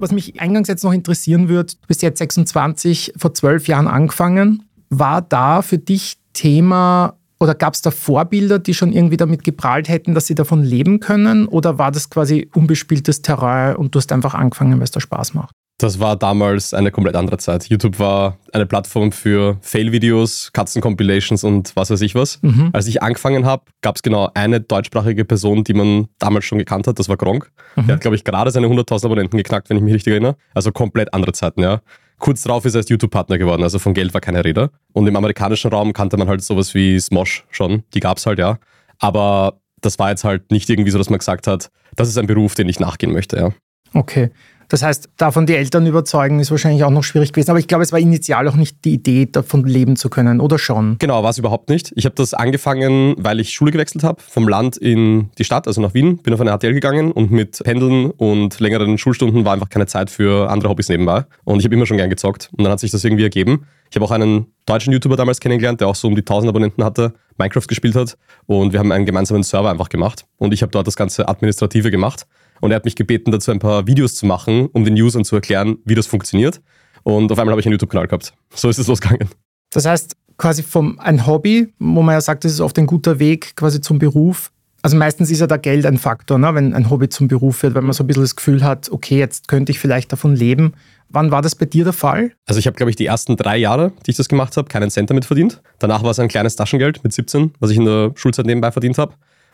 Was mich eingangs jetzt noch interessieren würde, du bist jetzt 26, vor zwölf Jahren angefangen. War da für dich Thema oder gab es da Vorbilder, die schon irgendwie damit geprahlt hätten, dass sie davon leben können? Oder war das quasi unbespieltes Terrain und du hast einfach angefangen, weil es da Spaß macht? Das war damals eine komplett andere Zeit. YouTube war eine Plattform für Fail-Videos, Katzen-Compilations und was weiß ich was. Mhm. Als ich angefangen habe, gab es genau eine deutschsprachige Person, die man damals schon gekannt hat. Das war Gronk. Mhm. Der hat, glaube ich, gerade seine 100.000 Abonnenten geknackt, wenn ich mich richtig erinnere. Also komplett andere Zeiten, ja. Kurz darauf ist er als YouTube-Partner geworden, also von Geld war keine Rede. Und im amerikanischen Raum kannte man halt sowas wie Smosh schon. Die gab es halt, ja. Aber das war jetzt halt nicht irgendwie so, dass man gesagt hat, das ist ein Beruf, den ich nachgehen möchte, ja. Okay. Das heißt, davon die Eltern überzeugen, ist wahrscheinlich auch noch schwierig gewesen. Aber ich glaube, es war initial auch nicht die Idee, davon leben zu können, oder schon? Genau, war es überhaupt nicht. Ich habe das angefangen, weil ich Schule gewechselt habe, vom Land in die Stadt, also nach Wien. Bin auf eine HTL gegangen und mit Pendeln und längeren Schulstunden war einfach keine Zeit für andere Hobbys nebenbei. Und ich habe immer schon gern gezockt. Und dann hat sich das irgendwie ergeben. Ich habe auch einen deutschen YouTuber damals kennengelernt, der auch so um die 1000 Abonnenten hatte, Minecraft gespielt hat. Und wir haben einen gemeinsamen Server einfach gemacht. Und ich habe dort das ganze Administrative gemacht. Und er hat mich gebeten, dazu ein paar Videos zu machen, um den Usern zu erklären, wie das funktioniert. Und auf einmal habe ich einen YouTube-Kanal gehabt. So ist es losgegangen. Das heißt, quasi vom ein Hobby, wo man ja sagt, das ist oft ein guter Weg quasi zum Beruf. Also meistens ist ja da Geld ein Faktor, ne? wenn ein Hobby zum Beruf wird, wenn man so ein bisschen das Gefühl hat, okay, jetzt könnte ich vielleicht davon leben. Wann war das bei dir der Fall? Also ich habe, glaube ich, die ersten drei Jahre, die ich das gemacht habe, keinen Cent damit verdient. Danach war es ein kleines Taschengeld mit 17, was ich in der Schulzeit nebenbei verdient habe.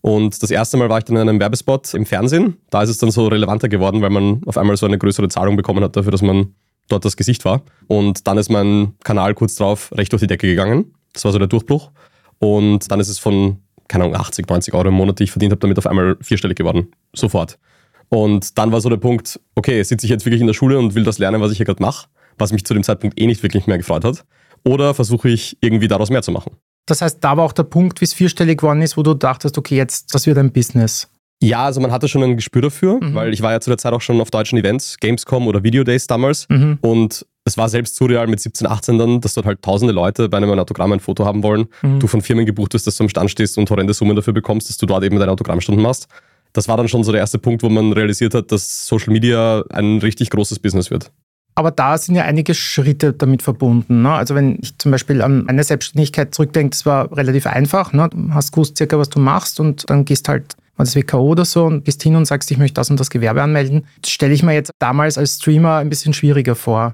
Und das erste Mal war ich dann in einem Werbespot im Fernsehen. Da ist es dann so relevanter geworden, weil man auf einmal so eine größere Zahlung bekommen hat dafür, dass man dort das Gesicht war. Und dann ist mein Kanal kurz drauf recht durch die Decke gegangen. Das war so der Durchbruch. Und dann ist es von, keine Ahnung, 80, 90 Euro im Monat, die ich verdient habe, damit auf einmal vierstellig geworden. Sofort. Und dann war so der Punkt, okay, sitze ich jetzt wirklich in der Schule und will das lernen, was ich hier gerade mache, was mich zu dem Zeitpunkt eh nicht wirklich mehr gefreut hat. Oder versuche ich irgendwie daraus mehr zu machen? Das heißt, da war auch der Punkt, wie es vierstellig geworden ist, wo du dachtest, okay, jetzt, das wird ein Business. Ja, also man hatte schon ein Gespür dafür, mhm. weil ich war ja zu der Zeit auch schon auf deutschen Events, Gamescom oder Video Days damals. Mhm. Und es war selbst surreal mit 17, 18 dann, dass dort halt tausende Leute bei einem Autogramm ein Foto haben wollen. Mhm. Du von Firmen gebucht wirst, dass du am Stand stehst und horrende Summen dafür bekommst, dass du dort eben deine Autogrammstunden machst. Das war dann schon so der erste Punkt, wo man realisiert hat, dass Social Media ein richtig großes Business wird. Aber da sind ja einige Schritte damit verbunden. Ne? Also wenn ich zum Beispiel an meine Selbstständigkeit zurückdenke, das war relativ einfach. Ne? Du hast gewusst circa, was du machst und dann gehst halt war das WKO oder so und gehst hin und sagst, ich möchte das und das Gewerbe anmelden. Das stelle ich mir jetzt damals als Streamer ein bisschen schwieriger vor.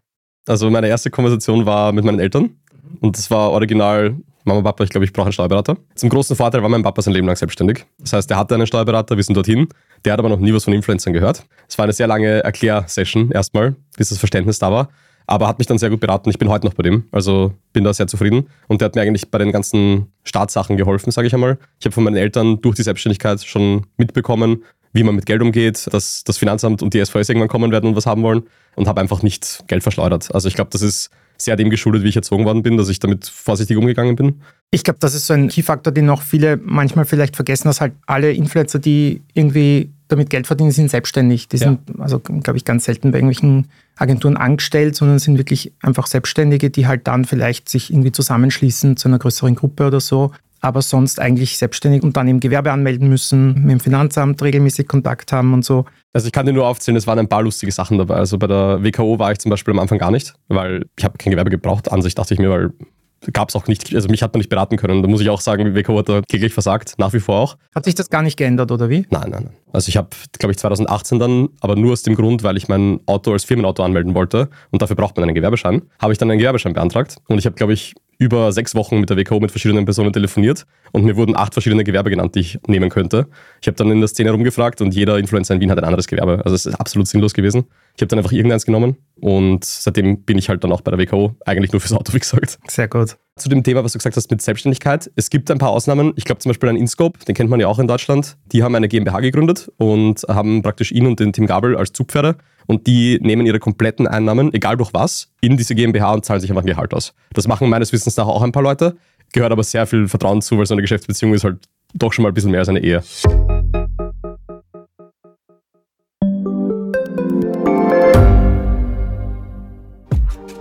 Also meine erste Konversation war mit meinen Eltern und das war original Mama, Papa, ich glaube, ich brauche einen Steuerberater. Zum großen Vorteil war mein Papa sein Leben lang selbstständig. Das heißt, er hatte einen Steuerberater, wir sind dorthin. Der hat aber noch nie was von Influencern gehört. Es war eine sehr lange Erklärsession erstmal, bis das Verständnis da war. Aber hat mich dann sehr gut beraten. Ich bin heute noch bei dem. Also bin da sehr zufrieden. Und der hat mir eigentlich bei den ganzen Startsachen geholfen, sage ich einmal. Ich habe von meinen Eltern durch die Selbstständigkeit schon mitbekommen, wie man mit Geld umgeht, dass das Finanzamt und die SVS irgendwann kommen werden und was haben wollen. Und habe einfach nicht Geld verschleudert. Also ich glaube, das ist sehr dem geschuldet, wie ich erzogen worden bin, dass ich damit vorsichtig umgegangen bin. Ich glaube, das ist so ein Key-Faktor, den noch viele manchmal vielleicht vergessen, dass halt alle Influencer, die irgendwie damit Geld verdienen, sind selbstständig. Die sind, ja. also glaube ich, ganz selten bei irgendwelchen Agenturen angestellt, sondern sind wirklich einfach Selbstständige, die halt dann vielleicht sich irgendwie zusammenschließen zu einer größeren Gruppe oder so aber sonst eigentlich selbstständig und dann im Gewerbe anmelden müssen, mit dem Finanzamt regelmäßig Kontakt haben und so. Also ich kann dir nur aufzählen, es waren ein paar lustige Sachen dabei. Also bei der WKO war ich zum Beispiel am Anfang gar nicht, weil ich habe kein Gewerbe gebraucht. An sich dachte ich mir, weil gab es auch nicht, also mich hat man nicht beraten können. Da muss ich auch sagen, WKO hat da kläglich versagt, nach wie vor auch. Hat sich das gar nicht geändert, oder wie? Nein, nein, nein. Also ich habe, glaube ich, 2018 dann, aber nur aus dem Grund, weil ich mein Auto als Firmenauto anmelden wollte und dafür braucht man einen Gewerbeschein, habe ich dann einen Gewerbeschein beantragt und ich habe, glaube ich, über sechs Wochen mit der WKO mit verschiedenen Personen telefoniert und mir wurden acht verschiedene Gewerbe genannt, die ich nehmen könnte. Ich habe dann in der Szene rumgefragt und jeder Influencer in Wien hat ein anderes Gewerbe. Also es ist absolut sinnlos gewesen. Ich habe dann einfach irgendeins genommen und seitdem bin ich halt dann auch bei der WKO, eigentlich nur fürs Auto, wie gesagt. Sehr gut. Zu dem Thema, was du gesagt hast mit Selbstständigkeit. Es gibt ein paar Ausnahmen. Ich glaube zum Beispiel ein Inscope, den kennt man ja auch in Deutschland. Die haben eine GmbH gegründet und haben praktisch ihn und den Tim Gabel als Zugpferde und die nehmen ihre kompletten Einnahmen, egal durch was, in diese GmbH und zahlen sich einfach ein Gehalt aus. Das machen meines Wissens nach auch ein paar Leute, gehört aber sehr viel Vertrauen zu, weil so eine Geschäftsbeziehung ist halt doch schon mal ein bisschen mehr als eine Ehe.